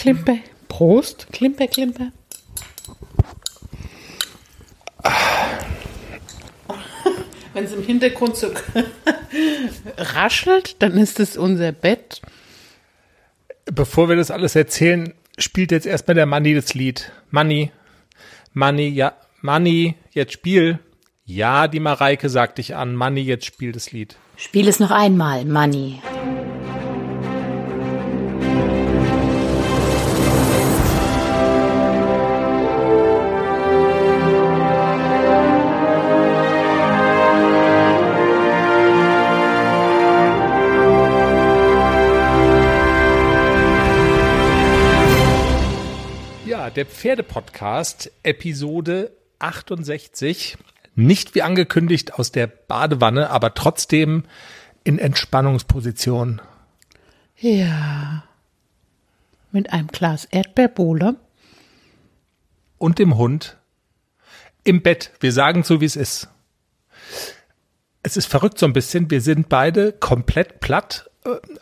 Klimper. Prost, Klimper, Klimper. Wenn es im Hintergrund so raschelt, dann ist es unser Bett. Bevor wir das alles erzählen, spielt jetzt erstmal der Manni das Lied. Manni, Manni, ja, Manni, jetzt spiel. Ja, die Mareike sagt dich an. Manni, jetzt spiel das Lied. Spiel es noch einmal, Manni. Der Pferdepodcast, Episode 68. Nicht wie angekündigt aus der Badewanne, aber trotzdem in Entspannungsposition. Ja. Mit einem Glas Erdbeerbohle. Und dem Hund. Im Bett. Wir sagen so, wie es ist. Es ist verrückt so ein bisschen. Wir sind beide komplett platt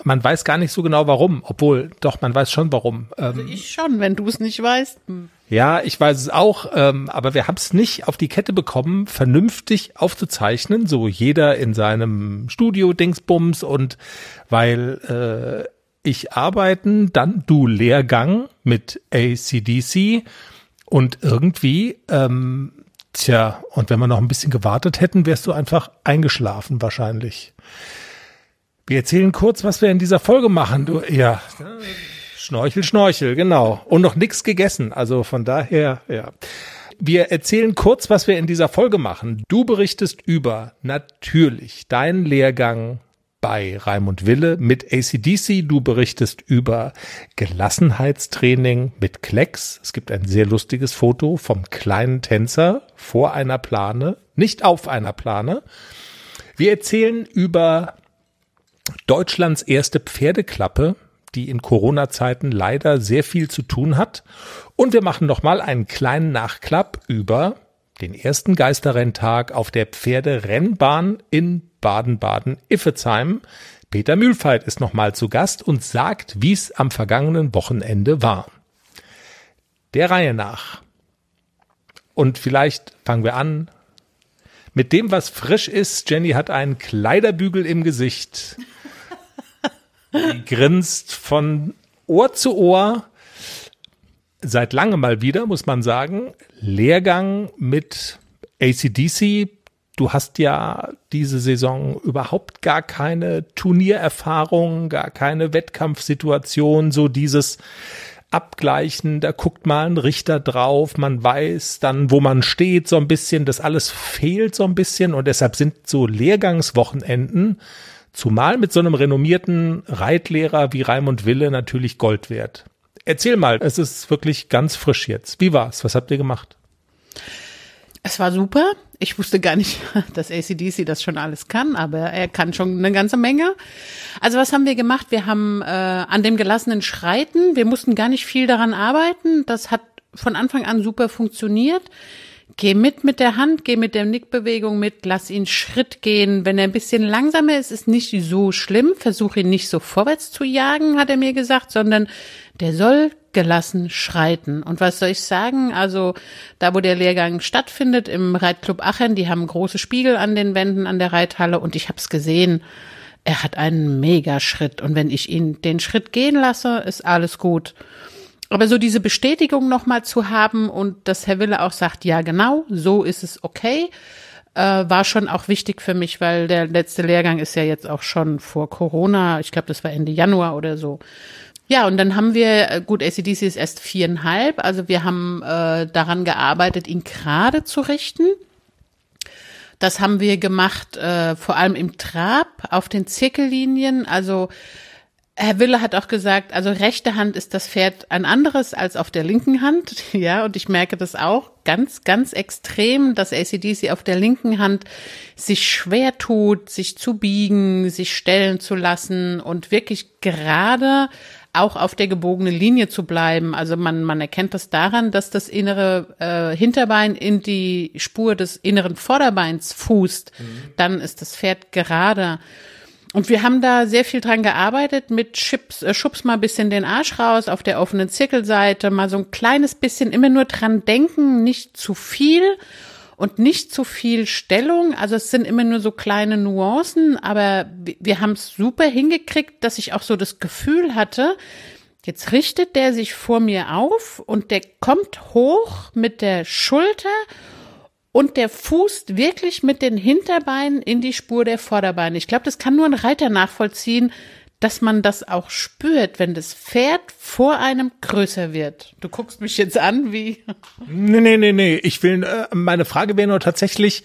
man weiß gar nicht so genau warum, obwohl doch, man weiß schon warum. Also ähm, ich schon, wenn du es nicht weißt. Hm. Ja, ich weiß es auch, ähm, aber wir haben es nicht auf die Kette bekommen, vernünftig aufzuzeichnen, so jeder in seinem Studio Dingsbums und weil äh, ich arbeiten, dann du Lehrgang mit ACDC und irgendwie ähm, Tja, und wenn wir noch ein bisschen gewartet hätten, wärst du einfach eingeschlafen wahrscheinlich. Wir erzählen kurz, was wir in dieser Folge machen. Du, ja, Schnorchel, Schnorchel, genau. Und noch nichts gegessen. Also von daher, ja. Wir erzählen kurz, was wir in dieser Folge machen. Du berichtest über natürlich deinen Lehrgang bei Raimund Wille mit ACDC. Du berichtest über Gelassenheitstraining mit Klecks. Es gibt ein sehr lustiges Foto vom kleinen Tänzer vor einer Plane, nicht auf einer Plane. Wir erzählen über Deutschlands erste Pferdeklappe, die in Corona-Zeiten leider sehr viel zu tun hat. Und wir machen nochmal einen kleinen Nachklapp über den ersten Geisterrenntag auf der Pferderennbahn in Baden-Baden-Iffezheim. Peter Mühlfeit ist nochmal zu Gast und sagt, wie es am vergangenen Wochenende war. Der Reihe nach. Und vielleicht fangen wir an mit dem, was frisch ist. Jenny hat einen Kleiderbügel im Gesicht. Die grinst von Ohr zu Ohr. Seit langem mal wieder, muss man sagen. Lehrgang mit ACDC. Du hast ja diese Saison überhaupt gar keine Turniererfahrung, gar keine Wettkampfsituation, so dieses Abgleichen, da guckt mal ein Richter drauf, man weiß dann, wo man steht, so ein bisschen, das alles fehlt so ein bisschen und deshalb sind so Lehrgangswochenenden Zumal mit so einem renommierten Reitlehrer wie Raimund Wille natürlich Gold wert. Erzähl mal, es ist wirklich ganz frisch jetzt. Wie war's? Was habt ihr gemacht? Es war super. Ich wusste gar nicht, dass ACDC das schon alles kann, aber er kann schon eine ganze Menge. Also was haben wir gemacht? Wir haben äh, an dem gelassenen Schreiten, wir mussten gar nicht viel daran arbeiten. Das hat von Anfang an super funktioniert. Geh mit mit der Hand, geh mit der Nickbewegung mit, lass ihn Schritt gehen. Wenn er ein bisschen langsamer ist, ist nicht so schlimm. Versuch ihn nicht so vorwärts zu jagen, hat er mir gesagt, sondern der soll gelassen schreiten. Und was soll ich sagen? Also da, wo der Lehrgang stattfindet, im Reitclub Aachen, die haben große Spiegel an den Wänden an der Reithalle und ich habe es gesehen. Er hat einen Megaschritt und wenn ich ihn den Schritt gehen lasse, ist alles gut. Aber so diese Bestätigung nochmal zu haben und dass Herr Wille auch sagt, ja genau, so ist es okay, äh, war schon auch wichtig für mich, weil der letzte Lehrgang ist ja jetzt auch schon vor Corona, ich glaube, das war Ende Januar oder so. Ja, und dann haben wir, äh, gut, ACDC ist erst viereinhalb, also wir haben äh, daran gearbeitet, ihn gerade zu richten. Das haben wir gemacht, äh, vor allem im Trab, auf den Zirkellinien, also Herr Wille hat auch gesagt, also rechte Hand ist das Pferd ein anderes als auf der linken Hand. Ja, und ich merke das auch ganz, ganz extrem, dass ACDC auf der linken Hand sich schwer tut, sich zu biegen, sich stellen zu lassen und wirklich gerade auch auf der gebogenen Linie zu bleiben. Also man, man erkennt das daran, dass das innere äh, Hinterbein in die Spur des inneren Vorderbeins fußt. Mhm. Dann ist das Pferd gerade. Und wir haben da sehr viel dran gearbeitet mit Chips, äh, schubs mal ein bisschen den Arsch raus auf der offenen Zirkelseite, mal so ein kleines bisschen immer nur dran denken, nicht zu viel und nicht zu viel Stellung. Also es sind immer nur so kleine Nuancen, aber wir haben es super hingekriegt, dass ich auch so das Gefühl hatte, jetzt richtet der sich vor mir auf und der kommt hoch mit der Schulter und der fußt wirklich mit den Hinterbeinen in die Spur der Vorderbeine. Ich glaube, das kann nur ein Reiter nachvollziehen, dass man das auch spürt, wenn das Pferd vor einem größer wird. Du guckst mich jetzt an, wie. Nee, nee, nee, nee. Ich will, äh, meine Frage wäre nur tatsächlich,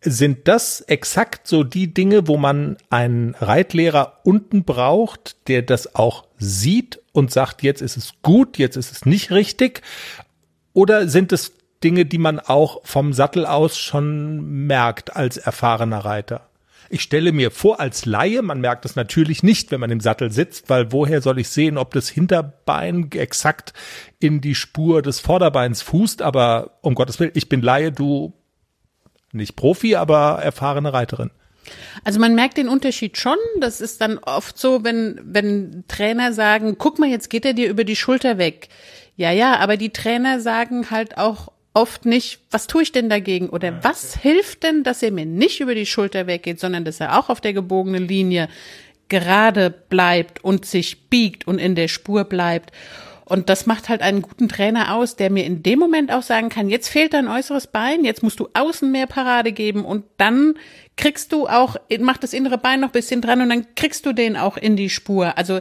sind das exakt so die Dinge, wo man einen Reitlehrer unten braucht, der das auch sieht und sagt, jetzt ist es gut, jetzt ist es nicht richtig? Oder sind es Dinge, die man auch vom Sattel aus schon merkt als erfahrener Reiter. Ich stelle mir vor, als Laie, man merkt es natürlich nicht, wenn man im Sattel sitzt, weil woher soll ich sehen, ob das Hinterbein exakt in die Spur des Vorderbeins fußt, aber um Gottes Willen, ich bin Laie, du nicht Profi, aber erfahrene Reiterin. Also man merkt den Unterschied schon. Das ist dann oft so, wenn, wenn Trainer sagen, guck mal, jetzt geht er dir über die Schulter weg. Ja, ja, aber die Trainer sagen halt auch oft nicht, was tue ich denn dagegen oder was hilft denn, dass er mir nicht über die Schulter weggeht, sondern dass er auch auf der gebogenen Linie gerade bleibt und sich biegt und in der Spur bleibt. Und das macht halt einen guten Trainer aus, der mir in dem Moment auch sagen kann, jetzt fehlt dein äußeres Bein, jetzt musst du außen mehr Parade geben und dann kriegst du auch, mach das innere Bein noch bisschen dran und dann kriegst du den auch in die Spur. Also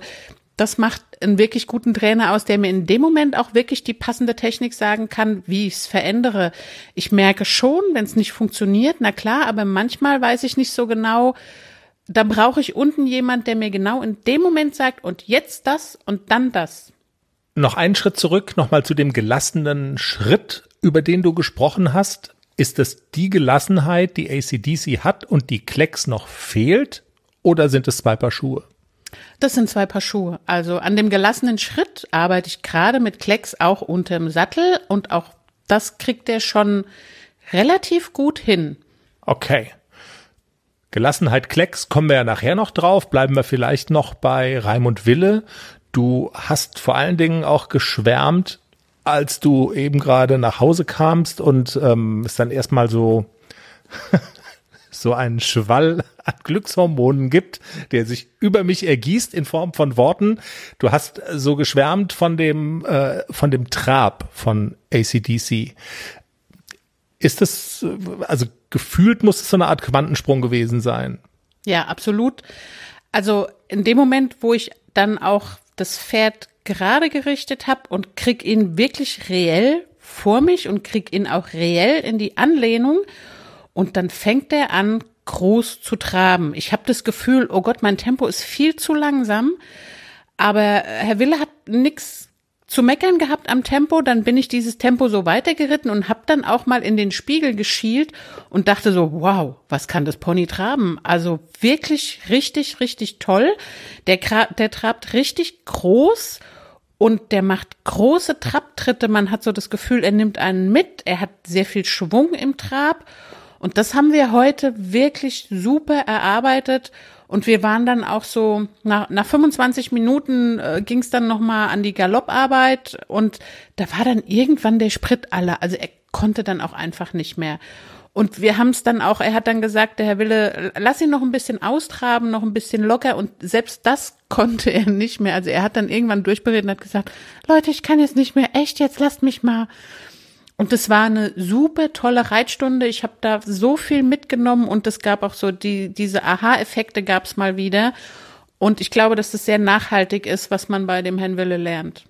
das macht einen wirklich guten Trainer aus, der mir in dem Moment auch wirklich die passende Technik sagen kann, wie ich es verändere. Ich merke schon, wenn es nicht funktioniert, na klar, aber manchmal weiß ich nicht so genau, da brauche ich unten jemand, der mir genau in dem Moment sagt, und jetzt das und dann das. Noch einen Schritt zurück, nochmal zu dem gelassenen Schritt, über den du gesprochen hast. Ist es die Gelassenheit, die ACDC hat und die Klecks noch fehlt? Oder sind es zwei Paar Schuhe? Das sind zwei Paar Schuhe. Also an dem gelassenen Schritt arbeite ich gerade mit Klecks auch unterm Sattel und auch das kriegt er schon relativ gut hin. Okay. Gelassenheit Klecks kommen wir ja nachher noch drauf. Bleiben wir vielleicht noch bei Raimund Wille. Du hast vor allen Dingen auch geschwärmt, als du eben gerade nach Hause kamst und ähm, es dann erstmal so so einen Schwall an Glückshormonen gibt, der sich über mich ergießt in Form von Worten. Du hast so geschwärmt von dem, äh, von dem Trab von ACDC. Ist das, also gefühlt muss es so eine Art Quantensprung gewesen sein? Ja, absolut. Also in dem Moment, wo ich dann auch das Pferd gerade gerichtet habe und krieg ihn wirklich reell vor mich und krieg ihn auch reell in die Anlehnung und dann fängt er an, groß zu traben. Ich habe das Gefühl, oh Gott, mein Tempo ist viel zu langsam. Aber Herr Wille hat nix zu meckern gehabt am Tempo, dann bin ich dieses Tempo so weitergeritten und habe dann auch mal in den Spiegel geschielt und dachte so, wow, was kann das Pony traben? Also wirklich richtig, richtig toll. Der, der trabt richtig groß und der macht große Trabtritte. Man hat so das Gefühl, er nimmt einen mit. Er hat sehr viel Schwung im Trab und das haben wir heute wirklich super erarbeitet. Und wir waren dann auch so, nach, nach 25 Minuten äh, ging es dann nochmal an die Galopparbeit und da war dann irgendwann der Sprit alle. Also er konnte dann auch einfach nicht mehr. Und wir haben es dann auch, er hat dann gesagt, der Herr Wille, lass ihn noch ein bisschen austraben, noch ein bisschen locker. Und selbst das konnte er nicht mehr. Also er hat dann irgendwann durchberedet und hat gesagt, Leute, ich kann jetzt nicht mehr, echt, jetzt lasst mich mal. Und das war eine super tolle Reitstunde. Ich habe da so viel mitgenommen und es gab auch so die diese Aha-Effekte gab es mal wieder. Und ich glaube, dass das sehr nachhaltig ist, was man bei dem Herrn Wille lernt.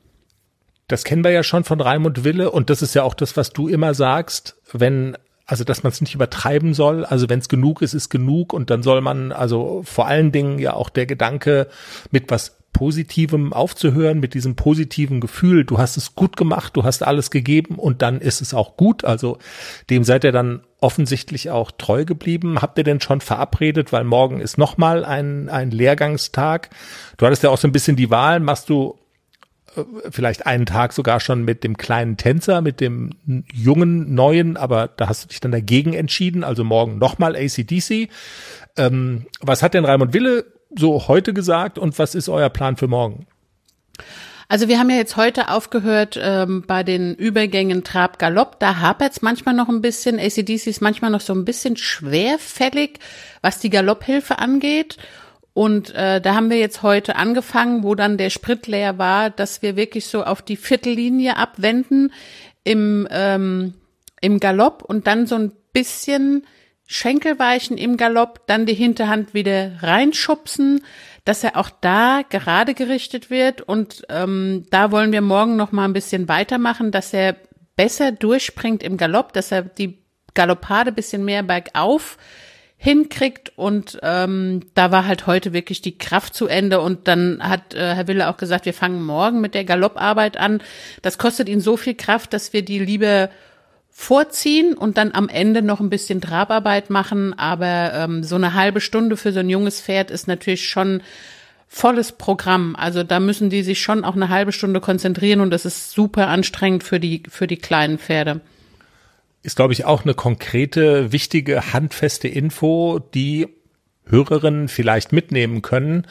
Das kennen wir ja schon von Raimund Wille und das ist ja auch das, was du immer sagst, wenn also dass man es nicht übertreiben soll. Also wenn es genug ist, ist genug und dann soll man also vor allen Dingen ja auch der Gedanke mit was Positivem aufzuhören, mit diesem positiven Gefühl, du hast es gut gemacht, du hast alles gegeben und dann ist es auch gut. Also dem seid ihr dann offensichtlich auch treu geblieben. Habt ihr denn schon verabredet, weil morgen ist nochmal ein, ein Lehrgangstag. Du hattest ja auch so ein bisschen die Wahl, machst du äh, vielleicht einen Tag sogar schon mit dem kleinen Tänzer, mit dem jungen, neuen, aber da hast du dich dann dagegen entschieden, also morgen nochmal ACDC. Ähm, was hat denn Raimund Wille so heute gesagt und was ist euer Plan für morgen? Also wir haben ja jetzt heute aufgehört ähm, bei den Übergängen Trab-Galopp. Da hapert es manchmal noch ein bisschen. ACDC ist manchmal noch so ein bisschen schwerfällig, was die Galopphilfe angeht. Und äh, da haben wir jetzt heute angefangen, wo dann der Sprit leer war, dass wir wirklich so auf die Viertellinie abwenden im, ähm, im Galopp und dann so ein bisschen Schenkelweichen im Galopp, dann die Hinterhand wieder reinschubsen, dass er auch da gerade gerichtet wird. Und ähm, da wollen wir morgen noch mal ein bisschen weitermachen, dass er besser durchspringt im Galopp, dass er die Galoppade bisschen mehr bergauf hinkriegt und ähm, da war halt heute wirklich die Kraft zu Ende und dann hat äh, Herr Wille auch gesagt, wir fangen morgen mit der Galopparbeit an. Das kostet ihn so viel Kraft, dass wir die lieber vorziehen und dann am Ende noch ein bisschen Trabarbeit machen, aber ähm, so eine halbe Stunde für so ein junges Pferd ist natürlich schon volles Programm. Also da müssen die sich schon auch eine halbe Stunde konzentrieren und das ist super anstrengend für die für die kleinen Pferde. Ist, glaube ich, auch eine konkrete, wichtige, handfeste Info, die Hörerinnen vielleicht mitnehmen können,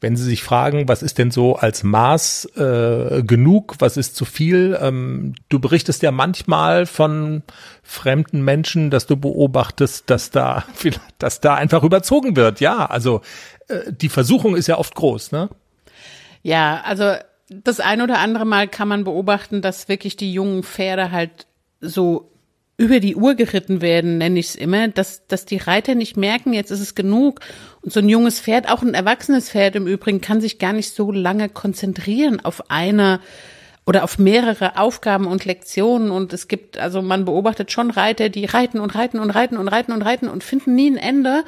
wenn sie sich fragen, was ist denn so als Maß äh, genug, was ist zu viel. Ähm, du berichtest ja manchmal von fremden Menschen, dass du beobachtest, dass da, dass da einfach überzogen wird. Ja, also äh, die Versuchung ist ja oft groß, ne? Ja, also das ein oder andere Mal kann man beobachten, dass wirklich die jungen Pferde halt so über die Uhr geritten werden, nenne ich es immer, dass, dass die Reiter nicht merken, jetzt ist es genug. Und so ein junges Pferd, auch ein erwachsenes Pferd im Übrigen, kann sich gar nicht so lange konzentrieren auf eine oder auf mehrere Aufgaben und Lektionen. Und es gibt, also man beobachtet schon Reiter, die reiten und reiten und reiten und reiten und reiten und finden nie ein Ende.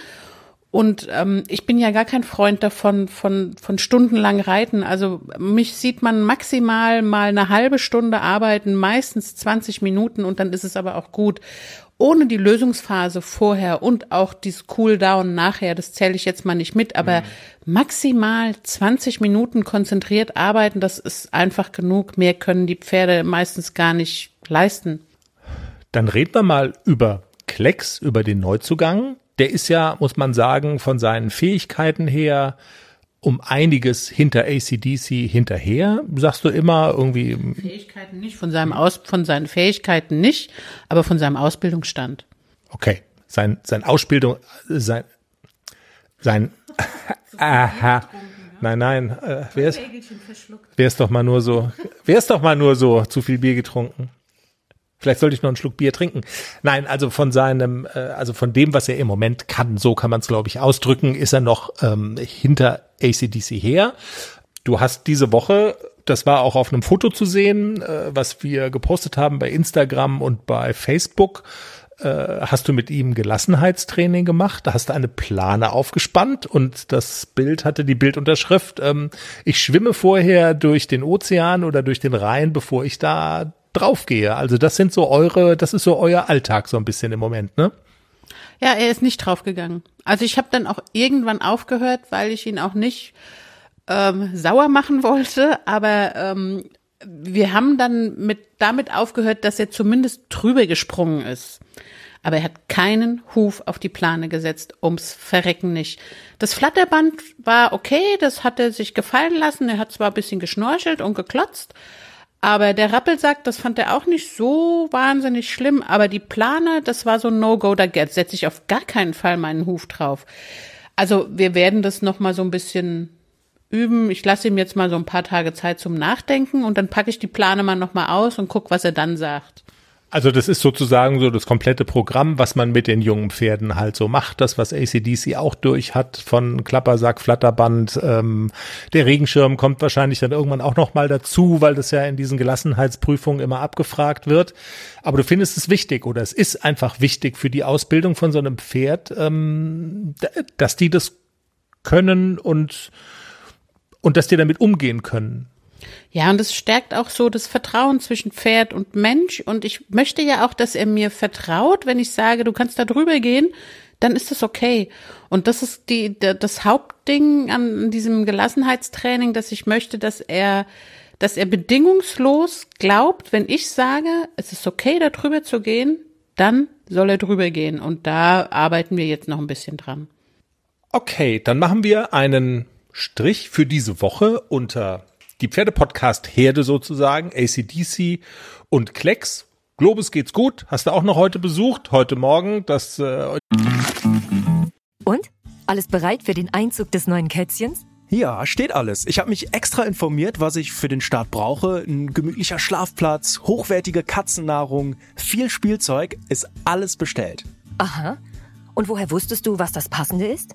Und ähm, ich bin ja gar kein Freund davon, von, von stundenlang reiten. Also mich sieht man maximal mal eine halbe Stunde arbeiten, meistens 20 Minuten und dann ist es aber auch gut. Ohne die Lösungsphase vorher und auch dieses Cooldown nachher, das zähle ich jetzt mal nicht mit, aber mhm. maximal 20 Minuten konzentriert arbeiten, das ist einfach genug. Mehr können die Pferde meistens gar nicht leisten. Dann reden wir mal über Klecks, über den Neuzugang der ist ja, muss man sagen, von seinen Fähigkeiten her um einiges hinter ACDC hinterher, sagst du immer irgendwie. Fähigkeiten nicht, von seinem Aus, von seinen Fähigkeiten nicht, aber von seinem Ausbildungsstand. Okay. Sein, sein Ausbildung, sein, sein, aha. Nein, nein, äh, wer ist, wer ist doch mal nur so, wer ist doch mal nur so zu viel Bier getrunken? Vielleicht sollte ich noch einen Schluck Bier trinken. Nein, also von seinem, äh, also von dem, was er im Moment kann, so kann man es, glaube ich, ausdrücken, ist er noch ähm, hinter ACDC her. Du hast diese Woche, das war auch auf einem Foto zu sehen, äh, was wir gepostet haben bei Instagram und bei Facebook, äh, hast du mit ihm Gelassenheitstraining gemacht, da hast du eine Plane aufgespannt und das Bild hatte die Bildunterschrift, ähm, ich schwimme vorher durch den Ozean oder durch den Rhein, bevor ich da draufgehe. Also das sind so eure, das ist so euer Alltag so ein bisschen im Moment, ne? Ja, er ist nicht draufgegangen. Also ich habe dann auch irgendwann aufgehört, weil ich ihn auch nicht ähm, sauer machen wollte, aber ähm, wir haben dann mit damit aufgehört, dass er zumindest drüber gesprungen ist. Aber er hat keinen Huf auf die Plane gesetzt, ums Verrecken nicht. Das Flatterband war okay, das hat er sich gefallen lassen. Er hat zwar ein bisschen geschnorchelt und geklotzt, aber der Rappelsack, das fand er auch nicht so wahnsinnig schlimm. Aber die Plane, das war so ein No-Go, da setze ich auf gar keinen Fall meinen Huf drauf. Also wir werden das noch mal so ein bisschen üben. Ich lasse ihm jetzt mal so ein paar Tage Zeit zum Nachdenken und dann packe ich die Plane mal noch mal aus und guck, was er dann sagt. Also das ist sozusagen so das komplette Programm, was man mit den jungen Pferden halt so macht. Das, was ACDC auch durch hat, von Klappersack, Flatterband. Ähm, der Regenschirm kommt wahrscheinlich dann irgendwann auch noch mal dazu, weil das ja in diesen Gelassenheitsprüfungen immer abgefragt wird. Aber du findest es wichtig oder es ist einfach wichtig für die Ausbildung von so einem Pferd, ähm, dass die das können und, und dass die damit umgehen können. Ja, und es stärkt auch so das Vertrauen zwischen Pferd und Mensch. Und ich möchte ja auch, dass er mir vertraut, wenn ich sage, du kannst da drüber gehen, dann ist das okay. Und das ist die, das Hauptding an diesem Gelassenheitstraining, dass ich möchte, dass er, dass er bedingungslos glaubt, wenn ich sage, es ist okay, da drüber zu gehen, dann soll er drüber gehen. Und da arbeiten wir jetzt noch ein bisschen dran. Okay, dann machen wir einen Strich für diese Woche unter die Pferdepodcast Herde sozusagen, ACDC und Klecks. Globus geht's gut. Hast du auch noch heute besucht? Heute Morgen? Das. Äh und? Alles bereit für den Einzug des neuen Kätzchens? Ja, steht alles. Ich habe mich extra informiert, was ich für den Start brauche. Ein gemütlicher Schlafplatz, hochwertige Katzennahrung, viel Spielzeug, ist alles bestellt. Aha. Und woher wusstest du, was das Passende ist?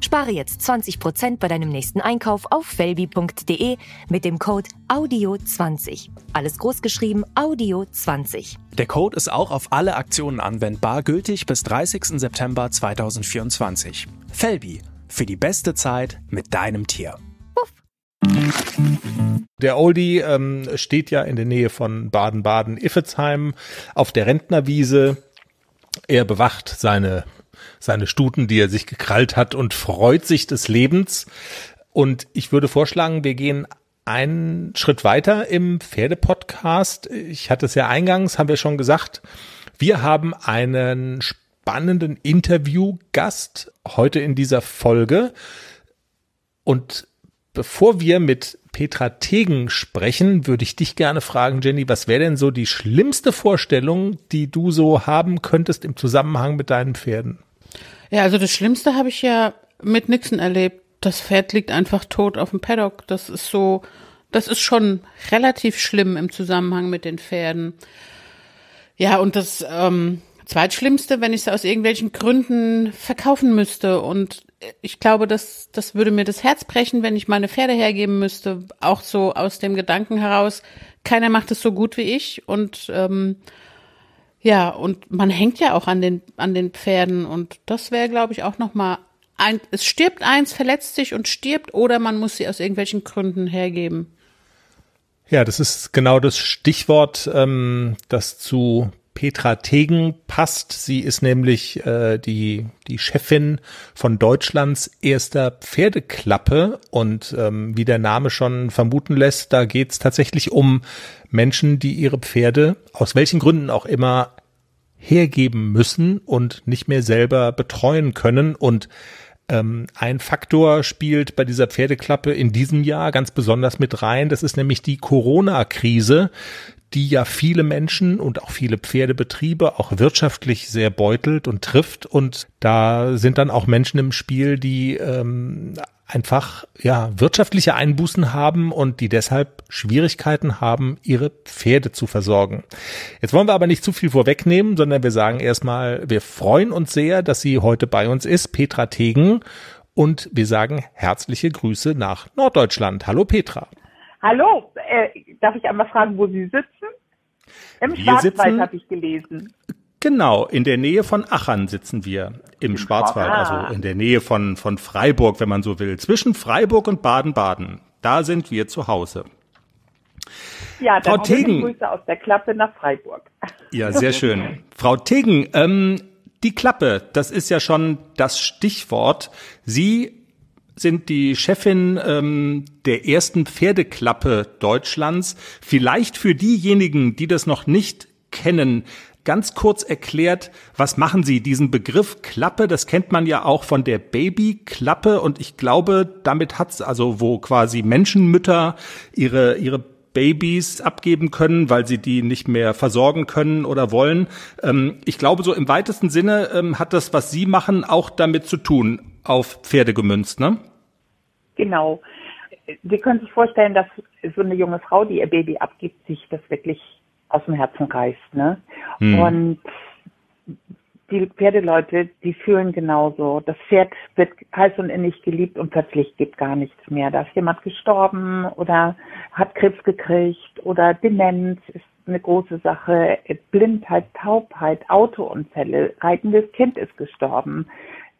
Spare jetzt 20% bei deinem nächsten Einkauf auf felbi.de mit dem Code AUDIO20. Alles großgeschrieben AUDIO20. Der Code ist auch auf alle Aktionen anwendbar, gültig bis 30. September 2024. Felbi, für die beste Zeit mit deinem Tier. Puff. Der Oldie ähm, steht ja in der Nähe von Baden-Baden-Iffezheim auf der Rentnerwiese. Er bewacht seine seine Stuten, die er sich gekrallt hat und freut sich des Lebens. Und ich würde vorschlagen, wir gehen einen Schritt weiter im Pferdepodcast. Ich hatte es ja eingangs, haben wir schon gesagt, wir haben einen spannenden Interviewgast heute in dieser Folge. Und bevor wir mit Petra Tegen sprechen, würde ich dich gerne fragen, Jenny, was wäre denn so die schlimmste Vorstellung, die du so haben könntest im Zusammenhang mit deinen Pferden? Ja, also das Schlimmste habe ich ja mit Nixon erlebt. Das Pferd liegt einfach tot auf dem Paddock. Das ist so, das ist schon relativ schlimm im Zusammenhang mit den Pferden. Ja, und das ähm, Zweitschlimmste, wenn ich es aus irgendwelchen Gründen verkaufen müsste. Und ich glaube, das, das würde mir das Herz brechen, wenn ich meine Pferde hergeben müsste. Auch so aus dem Gedanken heraus, keiner macht es so gut wie ich. Und ähm, ja, und man hängt ja auch an den, an den Pferden und das wäre, glaube ich, auch nochmal ein, es stirbt eins, verletzt sich und stirbt oder man muss sie aus irgendwelchen Gründen hergeben. Ja, das ist genau das Stichwort, ähm, das zu Petra Tegen passt. Sie ist nämlich äh, die, die Chefin von Deutschlands erster Pferdeklappe und ähm, wie der Name schon vermuten lässt, da geht es tatsächlich um Menschen, die ihre Pferde aus welchen Gründen auch immer hergeben müssen und nicht mehr selber betreuen können. Und ähm, ein Faktor spielt bei dieser Pferdeklappe in diesem Jahr ganz besonders mit rein. Das ist nämlich die Corona-Krise, die ja viele Menschen und auch viele Pferdebetriebe auch wirtschaftlich sehr beutelt und trifft. Und da sind dann auch Menschen im Spiel, die ähm, einfach ja wirtschaftliche Einbußen haben und die deshalb Schwierigkeiten haben, ihre Pferde zu versorgen. Jetzt wollen wir aber nicht zu viel vorwegnehmen, sondern wir sagen erstmal, wir freuen uns sehr, dass sie heute bei uns ist, Petra Tegen, und wir sagen herzliche Grüße nach Norddeutschland. Hallo Petra. Hallo, äh, darf ich einmal fragen, wo Sie sitzen? Im wir Schwarzwald habe ich gelesen. Genau, in der Nähe von Achern sitzen wir im, Im Schwarzwald, ah. also in der Nähe von, von Freiburg, wenn man so will. Zwischen Freiburg und Baden-Baden. Da sind wir zu Hause. Ja, dann Frau Tegen, Grüße aus der Klappe nach Freiburg. Ja, sehr schön. Frau Tegen, ähm, die Klappe, das ist ja schon das Stichwort. Sie sind die Chefin ähm, der ersten Pferdeklappe Deutschlands. Vielleicht für diejenigen, die das noch nicht kennen, ganz kurz erklärt, was machen Sie? Diesen Begriff Klappe, das kennt man ja auch von der Babyklappe und ich glaube, damit hat's also, wo quasi Menschenmütter ihre, ihre Babys abgeben können, weil sie die nicht mehr versorgen können oder wollen. Ähm, ich glaube, so im weitesten Sinne ähm, hat das, was Sie machen, auch damit zu tun, auf Pferde gemünzt, ne? Genau. Sie können sich vorstellen, dass so eine junge Frau, die ihr Baby abgibt, sich das wirklich aus dem Herzen reißt. Ne? Hm. Und die Pferdeleute, die fühlen genauso. Das Pferd wird heiß und innig geliebt und plötzlich geht gar nichts mehr. Da ist jemand gestorben oder hat Krebs gekriegt oder Demenz ist eine große Sache. Blindheit, Taubheit, Autounfälle, reitendes Kind ist gestorben.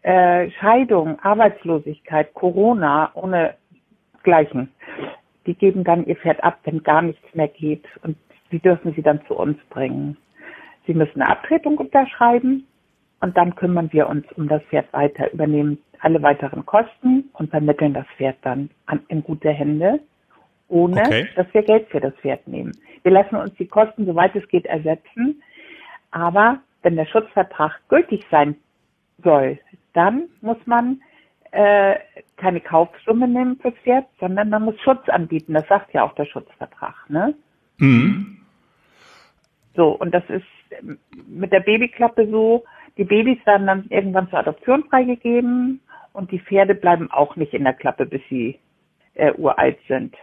Äh, Scheidung, Arbeitslosigkeit, Corona ohne Gleichen. Die geben dann ihr Pferd ab, wenn gar nichts mehr geht und die dürfen sie dann zu uns bringen. Sie müssen eine Abtretung unterschreiben und dann kümmern wir uns um das Pferd weiter, übernehmen alle weiteren Kosten und vermitteln das Pferd dann an, in gute Hände, ohne okay. dass wir Geld für das Pferd nehmen. Wir lassen uns die Kosten, soweit es geht, ersetzen. Aber wenn der Schutzvertrag gültig sein soll, dann muss man äh, keine Kaufsumme nehmen fürs Pferd, sondern man muss Schutz anbieten. Das sagt ja auch der Schutzvertrag. Ne? Mhm. So, und das ist mit der Babyklappe so, die Babys werden dann irgendwann zur Adoption freigegeben und die Pferde bleiben auch nicht in der Klappe, bis sie äh, uralt sind.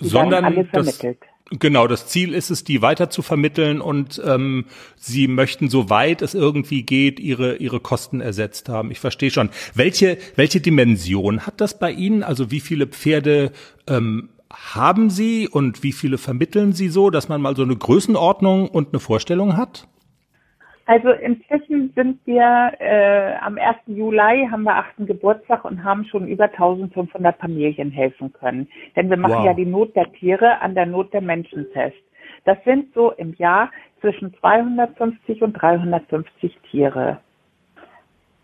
Die Sondern alle vermittelt. Das, genau, das Ziel ist es, die weiter zu vermitteln und ähm, sie möchten, soweit es irgendwie geht, ihre ihre Kosten ersetzt haben. Ich verstehe schon. Welche welche Dimension hat das bei Ihnen? Also wie viele Pferde ähm, haben Sie und wie viele vermitteln Sie so, dass man mal so eine Größenordnung und eine Vorstellung hat? Also inzwischen sind wir äh, am 1. Juli haben wir achten Geburtstag und haben schon über 1500 Familien helfen können. Denn wir machen wow. ja die Not der Tiere an der Not der Menschen fest. Das sind so im Jahr zwischen 250 und 350 Tiere.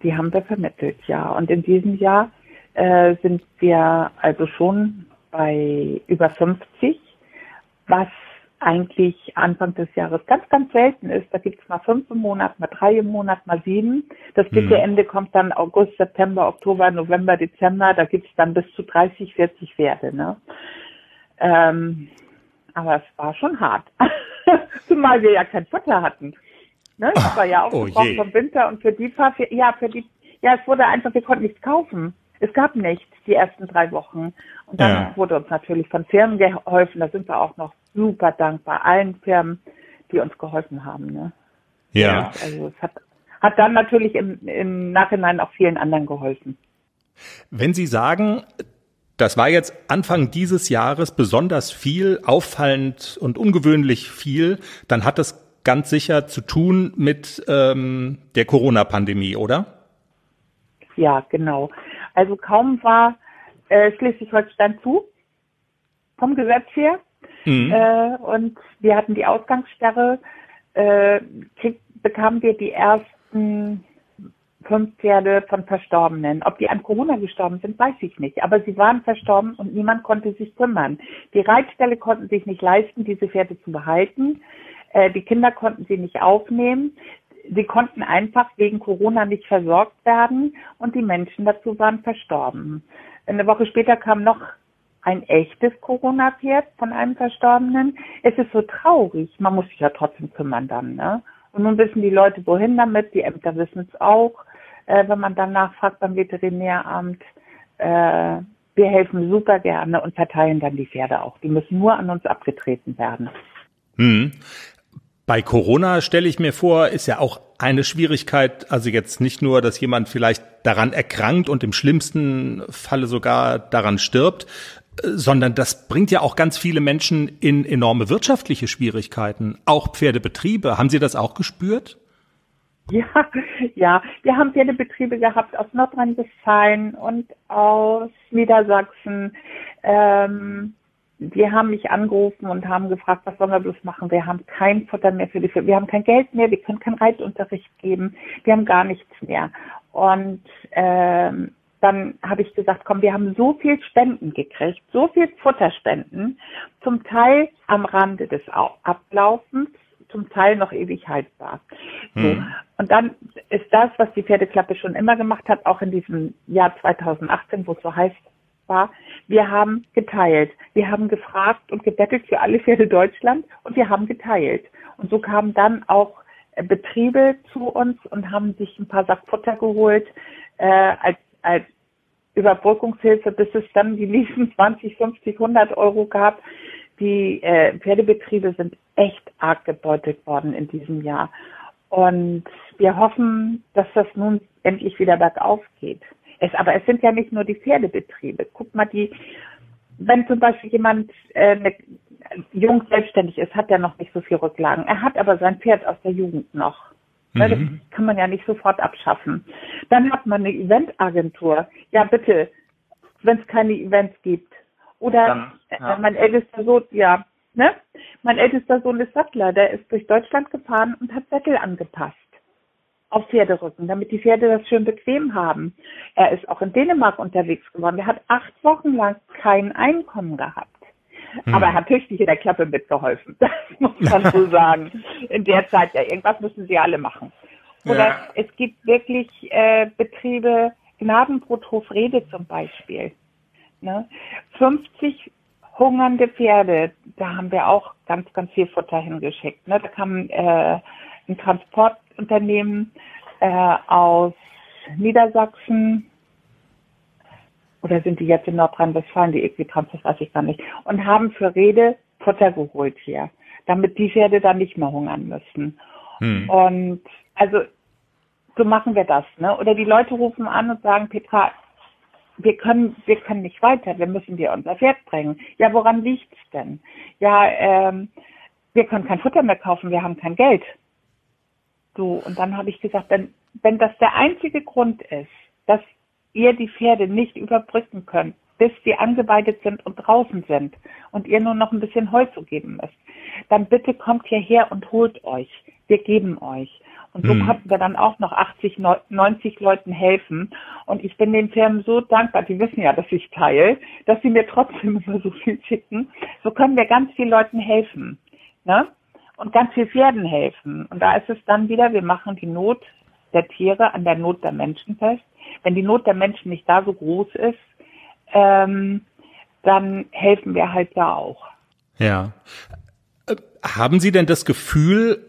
Die haben wir vermittelt, ja. Und in diesem Jahr äh, sind wir also schon bei über 50, was eigentlich Anfang des Jahres ganz, ganz selten ist. Da gibt es mal fünf im Monat, mal drei im Monat, mal sieben. Das dicke mhm. Ende kommt dann August, September, Oktober, November, Dezember. Da gibt es dann bis zu 30, 40 Pferde. Ne? Ähm, aber es war schon hart. Zumal wir ja kein Futter hatten. Ne? Das war ja auch oh vom Winter und für die Fahrpferde, ja, für die, ja, es wurde einfach, wir konnten nichts kaufen. Es gab nichts die ersten drei Wochen. Und dann ja. wurde uns natürlich von Firmen geholfen. Da sind wir auch noch super dankbar allen Firmen, die uns geholfen haben. Ne? Ja. Also es hat, hat dann natürlich im, im Nachhinein auch vielen anderen geholfen. Wenn Sie sagen, das war jetzt Anfang dieses Jahres besonders viel, auffallend und ungewöhnlich viel, dann hat das ganz sicher zu tun mit ähm, der Corona-Pandemie, oder? Ja, genau. Also kaum war äh, Schleswig-Holstein zu, vom Gesetz her. Mhm. Äh, und wir hatten die Ausgangssperre, äh, krieg, bekamen wir die ersten fünf Pferde von Verstorbenen. Ob die an Corona gestorben sind, weiß ich nicht. Aber sie waren verstorben und niemand konnte sich kümmern. Die Reitställe konnten sich nicht leisten, diese Pferde zu behalten. Äh, die Kinder konnten sie nicht aufnehmen. Sie konnten einfach wegen Corona nicht versorgt werden und die Menschen dazu waren verstorben. Eine Woche später kam noch ein echtes Corona-Pferd von einem Verstorbenen. Es ist so traurig. Man muss sich ja trotzdem kümmern dann. Ne? Und nun wissen die Leute, wohin damit. Die Ämter wissen es auch. Äh, wenn man dann nachfragt beim Veterinäramt, äh, wir helfen super gerne und verteilen dann die Pferde auch. Die müssen nur an uns abgetreten werden. Hm. Bei Corona stelle ich mir vor, ist ja auch eine Schwierigkeit, also jetzt nicht nur, dass jemand vielleicht daran erkrankt und im schlimmsten Falle sogar daran stirbt, sondern das bringt ja auch ganz viele Menschen in enorme wirtschaftliche Schwierigkeiten, auch Pferdebetriebe. Haben Sie das auch gespürt? Ja, ja, wir haben Pferdebetriebe gehabt aus Nordrhein-Westfalen und aus Niedersachsen. Ähm, die haben mich angerufen und haben gefragt, was sollen wir bloß machen? Wir haben kein Futter mehr für die, wir haben kein Geld mehr, wir können keinen Reitunterricht geben, wir haben gar nichts mehr. Und ähm, dann habe ich gesagt, komm, wir haben so viel Spenden gekriegt, so viel Futterspenden, zum Teil am Rande des Ablaufens, zum Teil noch ewig haltbar. So. Mhm. Und dann ist das, was die Pferdeklappe schon immer gemacht hat, auch in diesem Jahr 2018, wo es so heißt, war, wir haben geteilt. Wir haben gefragt und gebettelt für alle Pferde Deutschland und wir haben geteilt. Und so kamen dann auch äh, Betriebe zu uns und haben sich ein paar Sack Futter geholt äh, als, als Überbrückungshilfe, bis es dann die nächsten 20, 50, 100 Euro gab. Die äh, Pferdebetriebe sind echt arg gebeutelt worden in diesem Jahr. Und wir hoffen, dass das nun endlich wieder bergauf geht. Es, aber es sind ja nicht nur die Pferdebetriebe. Guck mal, die, wenn zum Beispiel jemand äh, ne, jung selbstständig ist, hat er noch nicht so viel Rücklagen. Er hat aber sein Pferd aus der Jugend noch. Ne, Mhm. Das kann man ja nicht sofort abschaffen. Dann hat man eine Eventagentur. Ja, bitte, wenn es keine Events gibt. Oder Dann, ja. äh, mein ältester Sohn, ja, ne? Mein ältester Sohn ist Sattler, der ist durch Deutschland gefahren und hat Sättel angepasst auf Pferderücken, damit die Pferde das schön bequem haben. Er ist auch in Dänemark unterwegs geworden. Er hat acht Wochen lang kein Einkommen gehabt. Aber er hat tüchtig in der Klappe mitgeholfen. Das muss man so sagen. In der Zeit, ja, irgendwas müssen sie alle machen. Oder Ja. es gibt wirklich äh, Betriebe, Gnadenbrot Hofrede zum Beispiel. Ne? 50 hungernde Pferde, da haben wir auch ganz, ganz viel Futter hingeschickt. Ne? Da kam äh, ein Transportunternehmen äh, aus Niedersachsen, oder sind die jetzt in Nordrhein-Westfalen, die Equitrans, das weiß ich gar nicht, und haben für Rede Futter geholt hier, damit die Pferde dann nicht mehr hungern müssen. Hm. Und also so machen wir das, ne? Oder die Leute rufen an und sagen, Petra, wir können, wir können nicht weiter, wir müssen dir unser Pferd bringen. Ja, woran liegt's denn? Ja, ähm, wir können kein Futter mehr kaufen, wir haben kein Geld. So, und dann habe ich gesagt, wenn, wenn das der einzige Grund ist, dass ihr die Pferde nicht überbrücken könnt, bis sie angeweidet sind und draußen sind und ihr nur noch ein bisschen Heu zu geben müsst, dann bitte kommt hierher und holt euch. Wir geben euch. Und so Hm. konnten wir dann auch noch 80, neu- 90 Leuten helfen. Und ich bin den Firmen so dankbar, die wissen ja, dass ich teile, dass sie mir trotzdem immer so viel schicken. So können wir ganz vielen Leuten helfen. Ne? Und ganz viel Pferden helfen. Und da ist es dann wieder, wir machen die Not der Tiere an der Not der Menschen fest. Wenn die Not der Menschen nicht da so groß ist, ähm, dann helfen wir halt da auch. Ja. Äh, Haben Sie denn das Gefühl,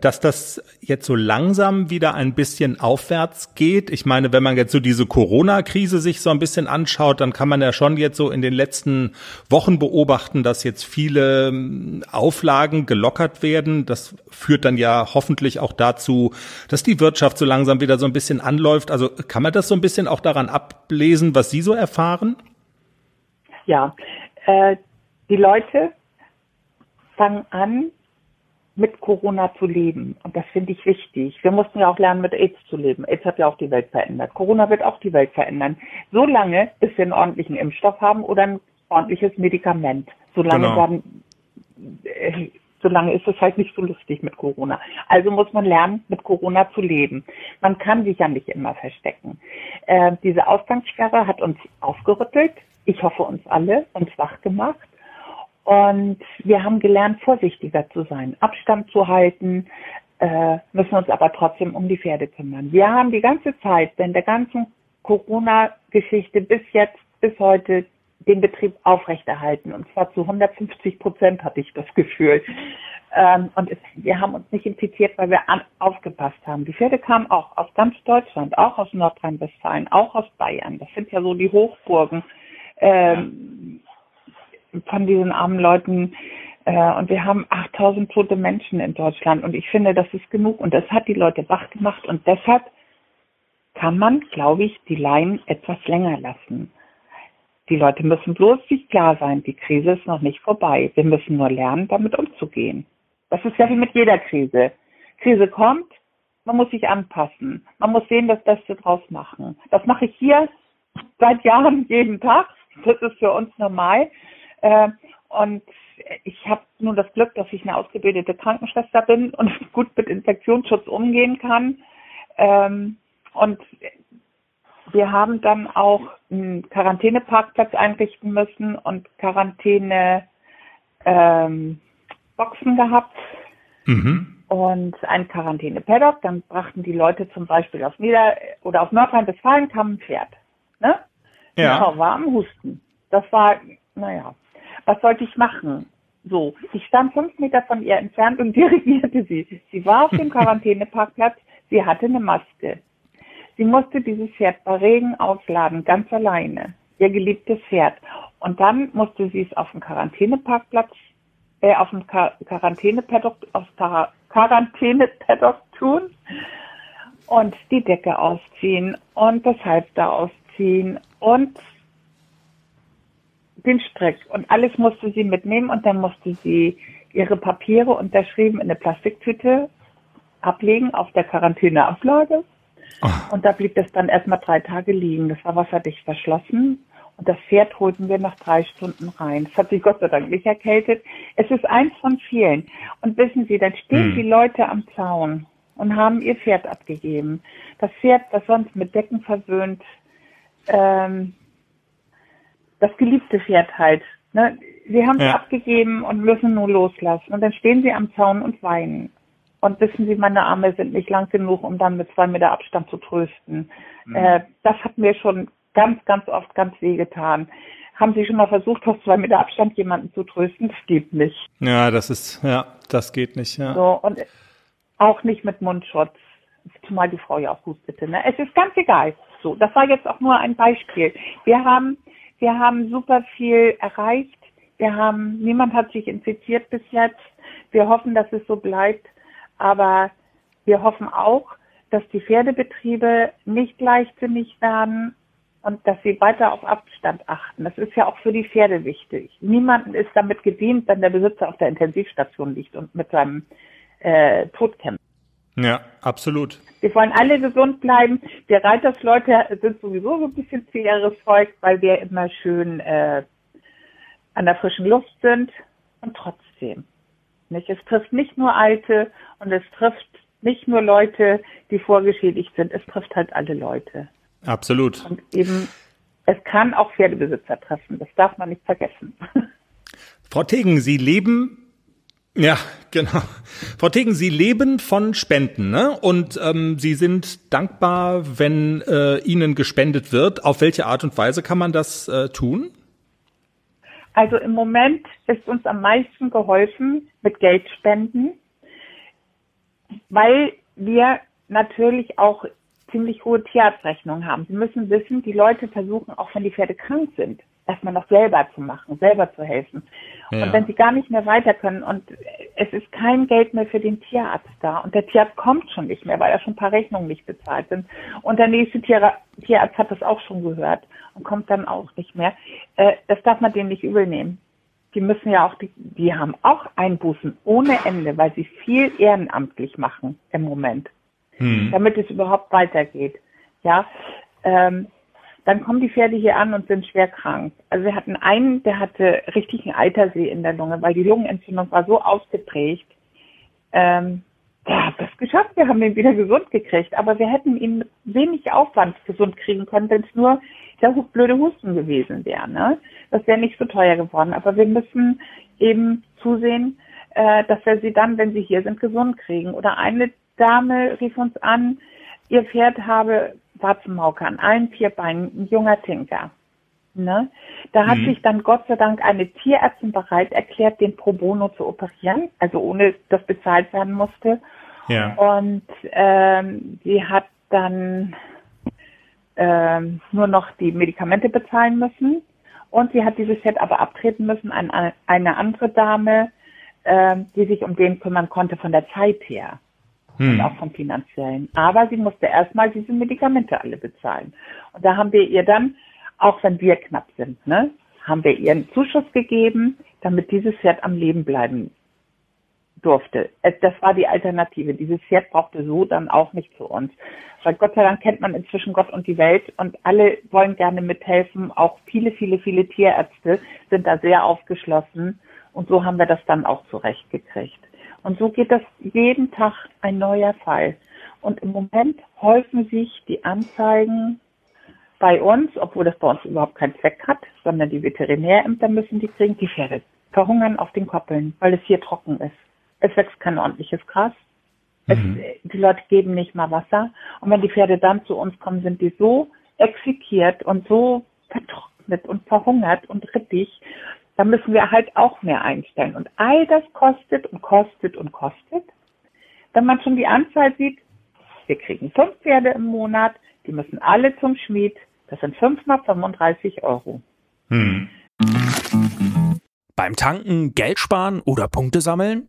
dass das jetzt so langsam wieder ein bisschen aufwärts geht? Ich meine, wenn man jetzt so diese Corona-Krise sich so ein bisschen anschaut, dann kann man ja schon jetzt so in den letzten Wochen beobachten, dass jetzt viele ähm, Auflagen gelockert werden. Das führt dann ja hoffentlich auch dazu, dass die Wirtschaft so langsam wieder so ein bisschen anläuft. Also kann man das so ein bisschen auch daran ablesen, was Sie so erfahren? Ja, äh, die Leute fangen an, mit Corona zu leben. Und das finde ich wichtig. Wir mussten ja auch lernen, mit AIDS zu leben. AIDS hat ja auch die Welt verändert. Corona wird auch die Welt verändern. So lange, bis wir einen ordentlichen Impfstoff haben oder ein ordentliches Medikament. Solange Genau. dann, äh, solange ist es halt nicht so lustig mit Corona. Also muss man lernen, mit Corona zu leben. Man kann sich ja nicht immer verstecken. Äh, diese Ausgangssperre hat uns aufgerüttelt. Ich hoffe uns alle, uns wach gemacht. Und wir haben gelernt, vorsichtiger zu sein, Abstand zu halten, äh, müssen uns aber trotzdem um die Pferde kümmern. Wir haben die ganze Zeit, in der ganzen Corona-Geschichte bis jetzt, bis heute, den Betrieb aufrechterhalten. Und zwar zu 150 Prozent hatte ich das Gefühl. Ähm, und es, wir haben uns nicht infiziert, weil wir an, aufgepasst haben. Die Pferde kamen auch aus ganz Deutschland, auch aus Nordrhein-Westfalen, auch aus Bayern. Das sind ja so die Hochburgen. Ähm, von diesen armen Leuten. Äh, und wir haben 8000 tote Menschen in Deutschland. Und ich finde, das ist genug. Und das hat die Leute wach gemacht. Und deshalb kann man, glaube ich, die Laien etwas länger lassen. Die Leute müssen bloß sich klar sein, die Krise ist noch nicht vorbei. Wir müssen nur lernen, damit umzugehen. Das ist ja wie mit jeder Krise. Krise kommt, man muss sich anpassen. Man muss sehen, das Beste draus machen. Das mache ich hier seit Jahren jeden Tag. Das ist für uns normal. Äh, und ich habe nun das Glück, dass ich eine ausgebildete Krankenschwester bin und gut mit Infektionsschutz umgehen kann. Ähm, und wir haben dann auch einen Quarantäneparkplatz einrichten müssen und Quarantäne ähm, Boxen gehabt Mhm. und ein Quarantäne-Paddock. Dann brachten die Leute zum Beispiel auf Nieder- oder auf Nordrhein-Westfalen kam ein Pferd. Ne? Ja. Frau war am Husten. Das war, naja, was sollte ich machen? So, ich stand fünf Meter von ihr entfernt und dirigierte sie. Sie war auf dem Quarantäneparkplatz, sie hatte eine Maske. Sie musste dieses Pferd bei Regen ausladen, ganz alleine. Ihr geliebtes Pferd. Und dann musste sie es auf dem Quarantäneparkplatz, äh, auf dem Quar Quarantänepaddock aufs Quar Quarantäne-Paddock tun und die Decke ausziehen und das Halfter ausziehen und den Strick und alles musste sie mitnehmen und dann musste sie ihre Papiere unterschrieben in eine Plastiktüte ablegen auf der Quarantäneablage. Oh. Und da blieb das dann erstmal drei Tage liegen. Das war wasserdicht verschlossen. Und das Pferd holten wir nach drei Stunden rein. Es hat sich Gott sei Dank nicht erkältet. Es ist eins von vielen. Und wissen Sie, dann stehen hm. die Leute am Zaun und haben ihr Pferd abgegeben. Das Pferd, das sonst mit Decken verwöhnt, ähm, das geliebte Pferd halt. Ne? Sie haben es ja. abgegeben und müssen nur loslassen. Und dann stehen sie am Zaun und weinen. Und wissen Sie, meine Arme sind nicht lang genug, um dann mit zwei Meter Abstand zu trösten. Mhm. Äh, das hat mir schon ganz, ganz oft ganz weh getan. Haben Sie schon mal versucht, aus zwei Meter Abstand jemanden zu trösten? Das geht nicht. Ja, das ist, ja, das geht nicht, ja. So, und auch nicht mit Mundschutz. Zumal die Frau ja auch hustete. Ne? Es ist ganz egal. So, das war jetzt auch nur ein Beispiel. Wir haben, wir haben super viel erreicht. Wir haben, niemand hat sich infiziert bis jetzt. Wir hoffen, dass es so bleibt. Aber wir hoffen auch, dass die Pferdebetriebe nicht leichtsinnig werden und dass sie weiter auf Abstand achten. Das ist ja auch für die Pferde wichtig. Niemanden ist damit gedient, wenn der Besitzer auf der Intensivstation liegt und mit seinem äh, Tod kämpft. Ja, absolut. Wir wollen alle gesund bleiben. Wir Reitersleute sind sowieso so ein bisschen zu Volk, weil wir immer schön äh, an der frischen Luft sind. Und trotzdem, nicht? Es trifft nicht nur Alte und es trifft nicht nur Leute, die vorgeschädigt sind. Es trifft halt alle Leute. Absolut. Und eben, es kann auch Pferdebesitzer treffen. Das darf man nicht vergessen. Frau Tegen, Sie leben ja, genau. Frau Tegen, Sie leben von Spenden, ne? Und ähm, Sie sind dankbar, wenn äh, Ihnen gespendet wird. Auf welche Art und Weise kann man das äh, tun? Also im Moment ist uns am meisten geholfen mit Geldspenden, weil wir natürlich auch ziemlich hohe Tierarztrechnungen haben. Sie müssen wissen, die Leute versuchen, auch wenn die Pferde krank sind, erstmal noch selber zu machen, selber zu helfen. Ja. Und wenn sie gar nicht mehr weiter können und es ist kein Geld mehr für den Tierarzt da und der Tierarzt kommt schon nicht mehr, weil da schon ein paar Rechnungen nicht bezahlt sind und der nächste Tier Tierarzt hat das auch schon gehört und kommt dann auch nicht mehr. Äh, das darf man denen nicht übel nehmen. Die müssen ja auch, die, die haben auch Einbußen ohne Ende, weil sie viel ehrenamtlich machen im Moment, hm. damit es überhaupt weitergeht. Ja, ähm, dann kommen die Pferde hier an und sind schwer krank. Also wir hatten einen, der hatte richtig einen Eitersee in der Lunge, weil die Lungenentzündung war so ausgeprägt. Ähm, der hat das geschafft, wir haben ihn wieder gesund gekriegt, aber wir hätten ihn mit wenig Aufwand gesund kriegen können, wenn es nur der blöde Husten gewesen wäre. Ne? Das wäre nicht so teuer geworden, aber wir müssen eben zusehen, äh, dass wir sie dann, wenn sie hier sind, gesund kriegen. Oder eine Dame rief uns an, ihr Pferd habe Warzenmauke an allen vier Beinen, ein junger Tinker. Ne? Da hat mhm. sich dann Gott sei Dank eine Tierärztin bereit erklärt, den pro bono zu operieren, also ohne dass bezahlt werden musste. Ja. Und ähm, sie hat dann ähm, nur noch die Medikamente bezahlen müssen. Und sie hat dieses Pferd aber abtreten müssen an eine andere Dame, ähm, die sich um den kümmern konnte von der Zeit her hm. und auch vom finanziellen. Aber sie musste erstmal diese Medikamente alle bezahlen. Und da haben wir ihr dann, auch wenn wir knapp sind, ne, haben wir ihr einen Zuschuss gegeben, damit dieses Pferd am Leben bleiben durfte. Das war die Alternative. Dieses Pferd brauchte so dann auch nicht für uns. Weil Gott sei Dank kennt man inzwischen Gott und die Welt und alle wollen gerne mithelfen. Auch viele, viele, viele Tierärzte sind da sehr aufgeschlossen. Und so haben wir das dann auch zurechtgekriegt. Und so geht das jeden Tag ein neuer Fall. Und im Moment häufen sich die Anzeigen bei uns, obwohl das bei uns überhaupt keinen Zweck hat, sondern die Veterinärämter müssen die kriegen. Die Pferde verhungern auf den Koppeln, weil es hier trocken ist. Es wächst kein ordentliches Gras. Es, mhm. Die Leute geben nicht mal Wasser. Und wenn die Pferde dann zu uns kommen, sind die so exekiert und so vertrocknet und verhungert und rittig, da müssen wir halt auch mehr einstellen. Und all das kostet und kostet und kostet. Wenn man schon die Anzahl sieht, wir kriegen fünf Pferde im Monat, die müssen alle zum Schmied. Das sind fünfmal 35 Euro. Hm. Beim Tanken Geld sparen oder Punkte sammeln?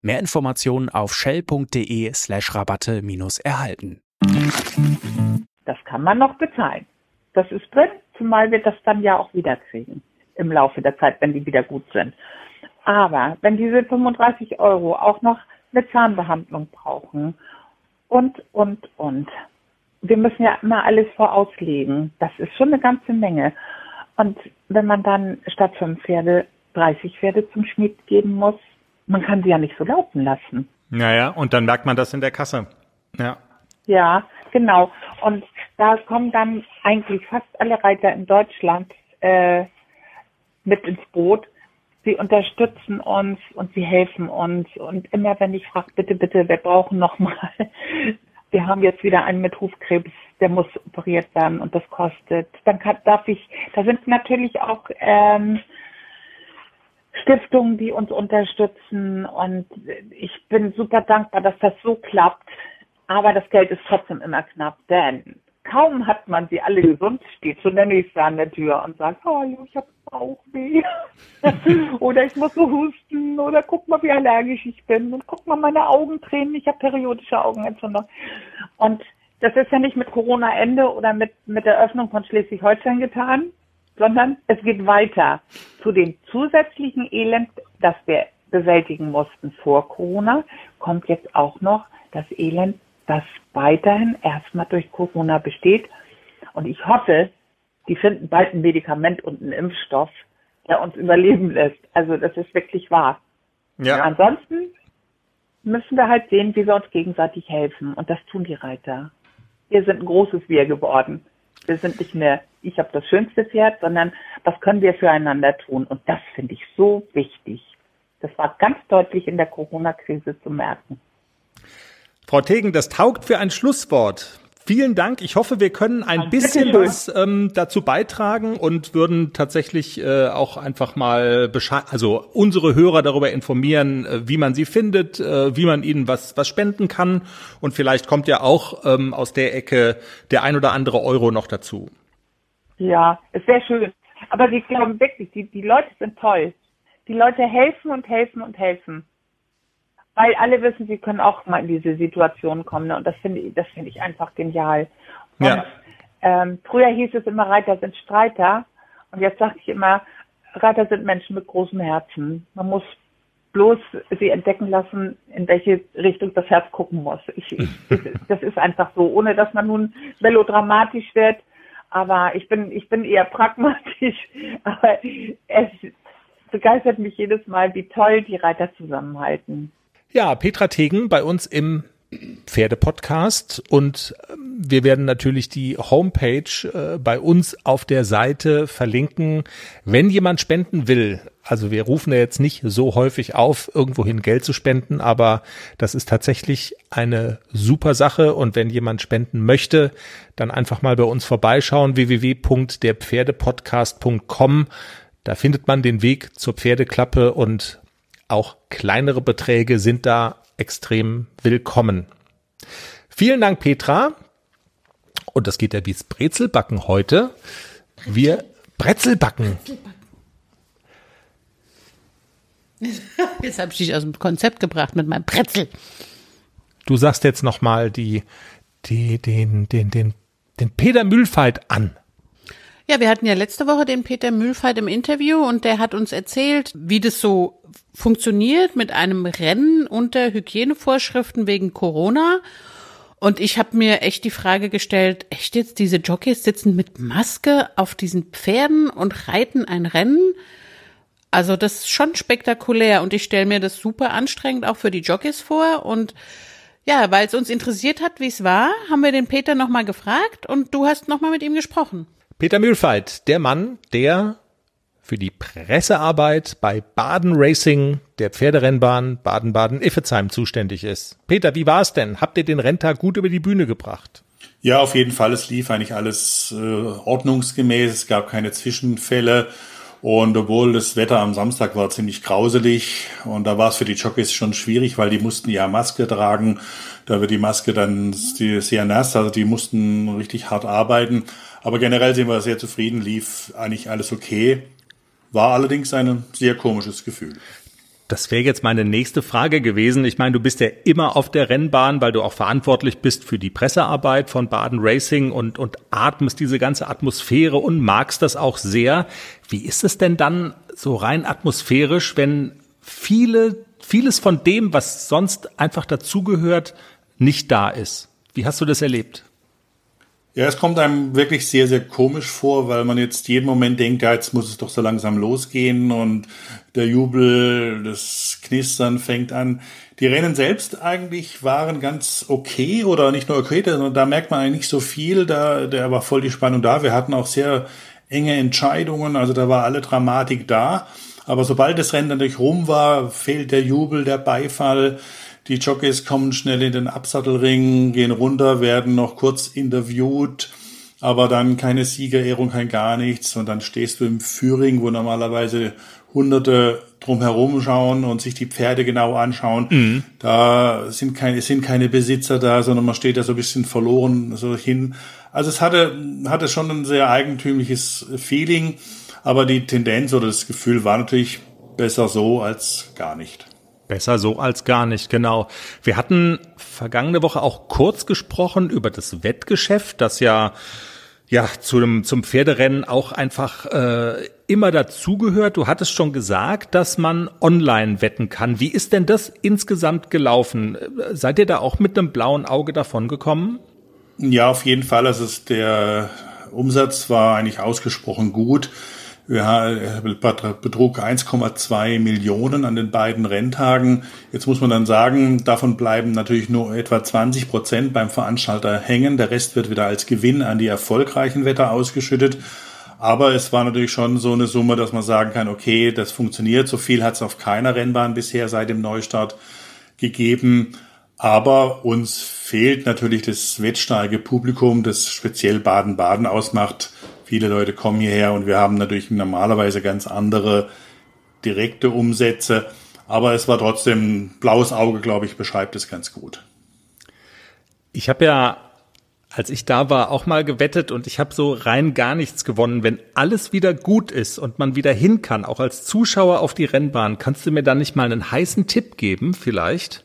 Mehr Informationen auf shell.de slash Rabatte minus erhalten. Das kann man noch bezahlen. Das ist drin, zumal wir das dann ja auch wieder kriegen im Laufe der Zeit, wenn die wieder gut sind. Aber wenn diese 35 Euro auch noch eine Zahnbehandlung brauchen und, und, und. Wir müssen ja immer alles vorauslegen. Das ist schon eine ganze Menge. Und wenn man dann statt fünf Pferde 30 Pferde zum Schmied geben muss, man kann sie ja nicht so laufen lassen. Naja, und dann merkt man das in der Kasse. Ja. Ja, genau. Und da kommen dann eigentlich fast alle Reiter in Deutschland äh, mit ins Boot. Sie unterstützen uns und sie helfen uns. Und immer wenn ich frage, bitte, bitte, wir brauchen noch mal, wir haben jetzt wieder einen mit Hufkrebs, der muss operiert werden und das kostet. Dann kann, darf ich, da sind natürlich auch ähm, Stiftungen, die uns unterstützen und ich bin super dankbar, dass das so klappt. Aber das Geld ist trotzdem immer knapp, denn kaum hat man sie alle gesund, steht schon der Nächste an der Tür und sagt, hallo, ich habe Bauchweh. oder ich muss so husten oder guck mal, wie allergisch ich bin und guck mal meine Augen tränen, ich habe periodische Augenentzündung. Und das ist ja nicht mit Corona-Ende oder mit, mit der Öffnung von Schleswig-Holstein getan, sondern es geht weiter zu dem zusätzlichen Elend, das wir bewältigen mussten vor Corona, kommt jetzt auch noch das Elend, das weiterhin erstmal durch Corona besteht. Und ich hoffe, die finden bald ein Medikament und einen Impfstoff, der uns überleben lässt. Also das ist wirklich wahr. Ja. Ansonsten müssen wir halt sehen, wie wir uns gegenseitig helfen. Und das tun die Reiter. Wir sind ein großes Wir geworden. Wir sind nicht mehr, ich habe das schönste Pferd, sondern was können wir füreinander tun? Und das finde ich so wichtig. Das war ganz deutlich in der Corona-Krise zu merken. Frau Tegen, das taugt für ein Schlusswort. Vielen Dank. Ich hoffe, wir können ein bisschen was ähm, dazu beitragen und würden tatsächlich äh, auch einfach mal Bescheid, also unsere Hörer darüber informieren, äh, wie man sie findet, äh, wie man ihnen was was spenden kann und vielleicht kommt ja auch ähm, aus der Ecke der ein oder andere Euro noch dazu. Ja, es wäre schön. Aber wir glauben wirklich, die die Leute sind toll. Die Leute helfen und helfen und helfen weil alle wissen, sie können auch mal in diese Situation kommen. Ne? Und das finde ich, das finde ich einfach genial. Und, ja. ähm, früher hieß es immer, Reiter sind Streiter. Und jetzt sage ich immer, Reiter sind Menschen mit großem Herzen. Man muss bloß sie entdecken lassen, in welche Richtung das Herz gucken muss. Ich, das ist einfach so, ohne dass man nun melodramatisch wird. Aber ich bin, ich bin eher pragmatisch. Aber es begeistert mich jedes Mal, wie toll die Reiter zusammenhalten. Ja, Petra Tegen bei uns im Pferdepodcast und ähm, wir werden natürlich die Homepage äh, bei uns auf der Seite verlinken. Wenn jemand spenden will, also wir rufen ja jetzt nicht so häufig auf, irgendwohin Geld zu spenden, aber das ist tatsächlich eine super Sache und wenn jemand spenden möchte, dann einfach mal bei uns vorbeischauen, www.derpferdepodcast.com. Da findet man den Weg zur Pferdeklappe und auch kleinere Beträge sind da extrem willkommen. Vielen Dank, Petra. Und das geht ja wie Brezelbacken heute. Wir Brezelbacken. Jetzt habe ich dich aus dem Konzept gebracht mit meinem Brezel. Du sagst jetzt noch mal die, die, den, den, den, den Peter Mühlfeit an. Ja, wir hatten ja letzte Woche den Peter Mühlfeit im Interview und der hat uns erzählt, wie das so funktioniert mit einem Rennen unter Hygienevorschriften wegen Corona. Und ich habe mir echt die Frage gestellt, echt jetzt diese Jockeys sitzen mit Maske auf diesen Pferden und reiten ein Rennen? Also das ist schon spektakulär und ich stelle mir das super anstrengend auch für die Jockeys vor und ja, weil es uns interessiert hat, wie es war, haben wir den Peter nochmal gefragt und du hast nochmal mit ihm gesprochen. Peter Mühlfeit, der Mann, der für die Pressearbeit bei Baden Racing, der Pferderennbahn Baden-Baden-Iffezheim zuständig ist. Peter, wie war es denn? Habt ihr den Renntag gut über die Bühne gebracht? Ja, auf jeden Fall. Es lief eigentlich alles äh, ordnungsgemäß. Es gab keine Zwischenfälle. Und obwohl das Wetter am Samstag war ziemlich grauselig und da war es für die Jockeys schon schwierig, weil die mussten ja Maske tragen. Da wird die Maske dann sehr nass, also die mussten richtig hart arbeiten. Aber generell sind wir sehr zufrieden, lief eigentlich alles okay. War allerdings ein sehr komisches Gefühl. Das wäre jetzt meine nächste Frage gewesen. Ich meine, du bist ja immer auf der Rennbahn, weil du auch verantwortlich bist für die Pressearbeit von Baden Racing und, und atmest diese ganze Atmosphäre und magst das auch sehr. Wie ist es denn dann so rein atmosphärisch, wenn viele, vieles von dem, was sonst einfach dazugehört, nicht da ist? Wie hast du das erlebt? Ja, es kommt einem wirklich sehr, sehr komisch vor, weil man jetzt jeden Moment denkt, ja, jetzt muss es doch so langsam losgehen und der Jubel, das Knistern fängt an. Die Rennen selbst eigentlich waren ganz okay oder nicht nur okay, sondern da merkt man eigentlich nicht so viel, da, da war voll die Spannung da. Wir hatten auch sehr enge Entscheidungen, also da war alle Dramatik da. Aber sobald das Rennen natürlich rum war, fehlt der Jubel, der Beifall. Die Jockeys kommen schnell in den Absattelring, gehen runter, werden noch kurz interviewt, aber dann keine Siegerehrung, kein gar nichts. Und dann stehst du im Führing, wo normalerweise Hunderte drumherum schauen und sich die Pferde genau anschauen. Mhm. Da sind keine, sind keine Besitzer da, sondern man steht da so ein bisschen verloren so hin. Also es hatte, hatte schon ein sehr eigentümliches Feeling, aber die Tendenz oder das Gefühl war natürlich besser so als gar nicht. Besser so als gar nicht, genau. Wir hatten vergangene Woche auch kurz gesprochen über das Wettgeschäft, das ja ja zum zum Pferderennen auch einfach äh, immer dazugehört. Du hattest schon gesagt, dass man online wetten kann. Wie ist denn das insgesamt gelaufen? Seid ihr da auch mit einem blauen Auge davon gekommen? Ja, auf jeden Fall. Also der Umsatz war eigentlich ausgesprochen gut. Er betrug 1,2 Millionen an den beiden Renntagen. Jetzt muss man dann sagen, davon bleiben natürlich nur etwa 20 Prozent beim Veranstalter hängen. Der Rest wird wieder als Gewinn an die erfolgreichen Wetter ausgeschüttet. Aber es war natürlich schon so eine Summe, dass man sagen kann, okay, das funktioniert. So viel hat es auf keiner Rennbahn bisher seit dem Neustart gegeben. Aber uns fehlt natürlich das wettstarke Publikum, das speziell Baden-Baden ausmacht. Viele Leute kommen hierher und wir haben natürlich normalerweise ganz andere direkte Umsätze. Aber es war trotzdem blaues Auge, glaube ich, beschreibt es ganz gut. Ich habe ja, als ich da war, auch mal gewettet und ich habe so rein gar nichts gewonnen. Wenn alles wieder gut ist und man wieder hin kann, auch als Zuschauer auf die Rennbahn, kannst du mir dann nicht mal einen heißen Tipp geben, vielleicht?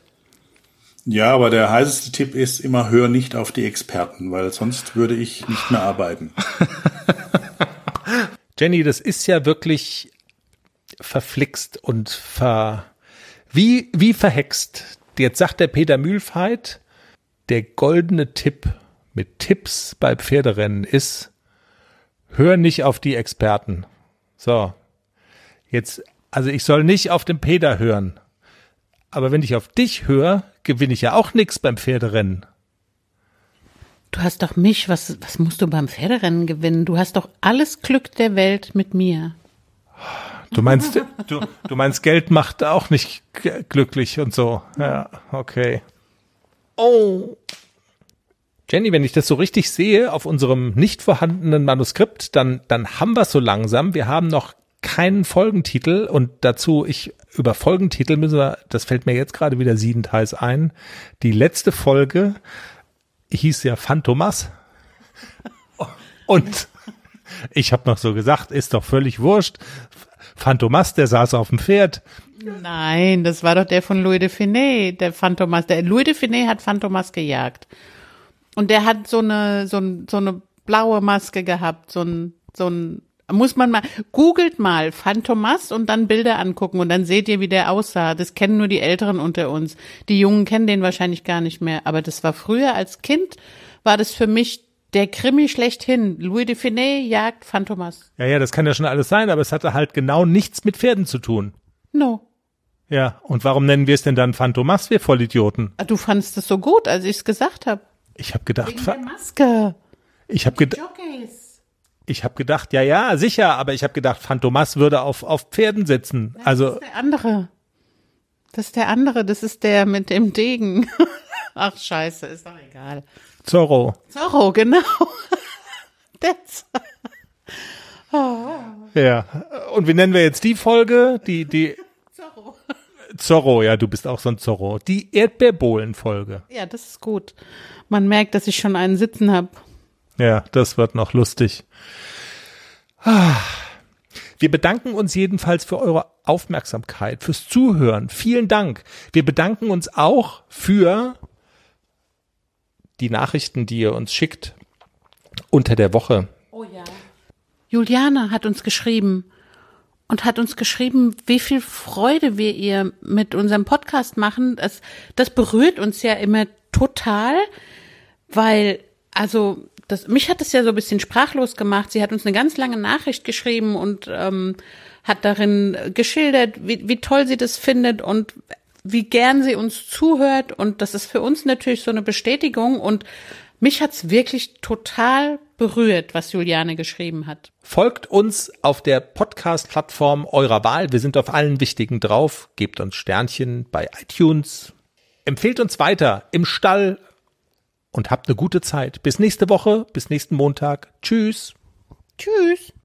Ja, aber der heißeste Tipp ist immer, hör nicht auf die Experten, weil sonst würde ich nicht mehr arbeiten. Jenny, das ist ja wirklich verflixt und ver, wie, wie verhext. Jetzt sagt der Peter Mühlfeit, der goldene Tipp mit Tipps bei Pferderennen ist, hör nicht auf die Experten. So. Jetzt, also ich soll nicht auf den Peter hören. Aber wenn ich auf dich höre, gewinne ich ja auch nichts beim Pferderennen. Du hast doch mich, was, was musst du beim Pferderennen gewinnen? Du hast doch alles Glück der Welt mit mir. Du meinst, du, du meinst, Geld macht auch nicht glücklich und so. Ja, okay. Oh. Jenny, wenn ich das so richtig sehe auf unserem nicht vorhandenen Manuskript, dann, dann haben wir es so langsam. Wir haben noch keinen Folgentitel und dazu, ich, über Folgentitel müssen wir, das fällt mir jetzt gerade wieder siedend heiß ein. Die letzte Folge hieß ja Phantomas. Und ich habe noch so gesagt, ist doch völlig wurscht. Phantomas, der saß auf dem Pferd. Nein, das war doch der von Louis de Finet, der Phantomas. Der Louis de Finet hat Phantomas gejagt. Und der hat so eine, so, ein, so eine blaue Maske gehabt, so ein, so ein muss man mal, googelt mal Phantomas und dann Bilder angucken und dann seht ihr, wie der aussah. Das kennen nur die Älteren unter uns. Die Jungen kennen den wahrscheinlich gar nicht mehr. Aber das war früher als Kind, war das für mich der Krimi schlechthin. Louis de Finet jagt Phantomas. Ja, ja, das kann ja schon alles sein, aber es hatte halt genau nichts mit Pferden zu tun. No. Ja, und warum nennen wir es denn dann Phantomas, wir Vollidioten? Ah, du fandst es so gut, als ich es gesagt habe. Ich habe gedacht, Wegen der Maske. Ich habe gedacht. Ich habe gedacht, ja, ja, sicher, aber ich habe gedacht, Phantomas würde auf, auf Pferden sitzen. Also Das ist der andere. Das ist der andere, das ist der mit dem Degen. Ach scheiße, ist doch egal. Zorro. Zorro, genau. Das. Ja. Und wie nennen wir jetzt die Folge? Die, die Zorro. Zorro, ja, du bist auch so ein Zorro. Die Erdbeerbohlen-Folge. Ja, das ist gut. Man merkt, dass ich schon einen Sitzen habe. Ja, das wird noch lustig. Wir bedanken uns jedenfalls für eure Aufmerksamkeit, fürs Zuhören. Vielen Dank. Wir bedanken uns auch für die Nachrichten, die ihr uns schickt unter der Woche. Oh ja. Juliane hat uns geschrieben und hat uns geschrieben, wie viel Freude wir ihr mit unserem Podcast machen. Das, das berührt uns ja immer total, weil, also, das, mich hat das ja so ein bisschen sprachlos gemacht. Sie hat uns eine ganz lange Nachricht geschrieben und ähm, hat darin geschildert, wie, wie toll sie das findet und wie gern sie uns zuhört. Und das ist für uns natürlich so eine Bestätigung. Und mich hat's wirklich total berührt, was Juliane geschrieben hat. Folgt uns auf der Podcast-Plattform eurer Wahl. Wir sind auf allen wichtigen drauf. Gebt uns Sternchen bei iTunes. Empfehlt uns weiter im Stall und habt eine gute Zeit. Bis nächste Woche, bis nächsten Montag. Tschüss. Tschüss.